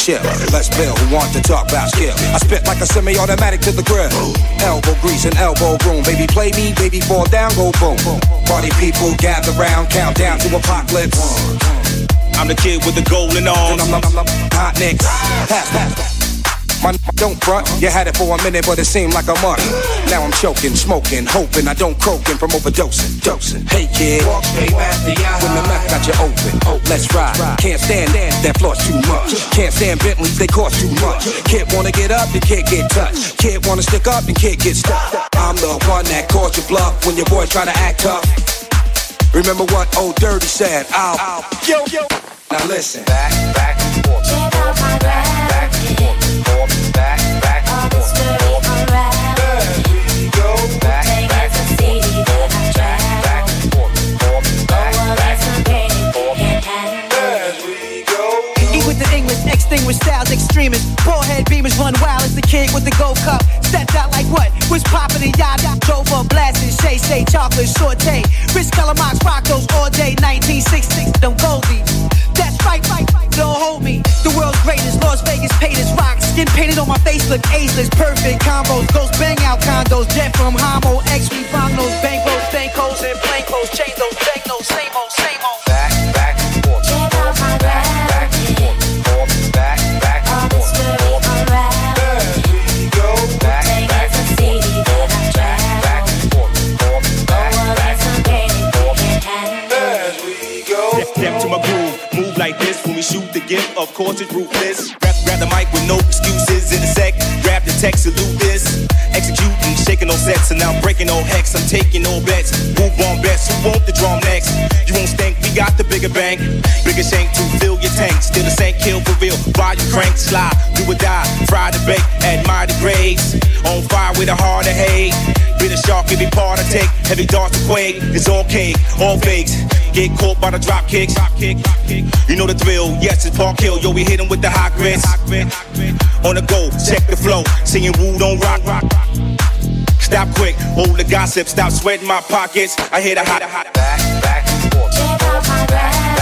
chill. Let's build who want to talk about skill. I spit like a semi-automatic to the grill. Elbow grease and elbow room. Baby, play me, baby, fall down, go boom. Party people gather round, count down to apocalypse. I'm the kid with the golden arms. Hot nicks. Pass, pass. My don't front, you had it for a minute, but it seemed like a month. Now I'm choking, smoking, hoping I don't croaking from overdosing, dosing. Hey kid, walk straight past the eye. When the mouth got you open, oh let's ride. Can't stand that that floss too much. Can't stand Bentleys, they cost too much. Kid wanna get up, and can't get touched. Kid wanna stick up, and can't get stuck. I'm the one that calls you bluff when your boys try to act tough. Remember what old Dirty said? I'll, yo, yo. Now listen. Back, back, forth. Check out my back. Distinguished styles, extremists. Forehead beamers run wild as the kid with the gold cup. Stepped out like what? Was popping in yacht. Drove up blasting. Shay Shay chocolate saute. Rich mocks rock those all day. 1966. Don't go me. That's right, right, right. Don't hold me. The world's greatest. Las Vegas paid his rock. Skin painted on my face. Look ageless. Perfect combos. Ghost bang out condos. Jet from Homo. X. We find those bankroll, bankos, and plain clothes. Change those old, same old. Gift, of course it's ruthless. Grab, grab the mic with no excuses in a sec. Grab the text, salute this. Executing, shaking no sets, and now I'm breaking no hex. I'm taking no bets. Move on bets, who want the drum next? You won't stink, we got the bigger bank. Bigger shank to fill your tank. Still the same kill for real. While you crank, slide, do or die. Fry the bake, admire the grades. On fire with a heart of hate. Been a shark, every part I take. Heavy darts to quake. It's all cake, all fakes. Get caught by the drop kicks. You know the thrill, yes, it's Park Hill. Yo, we hit him with the hot grits. On the go, check the flow. Singing Woo don't rock. rock. Stop quick, hold the gossip, stop sweating my pockets. I hit a hot, hot, back, back, forth. Out my back.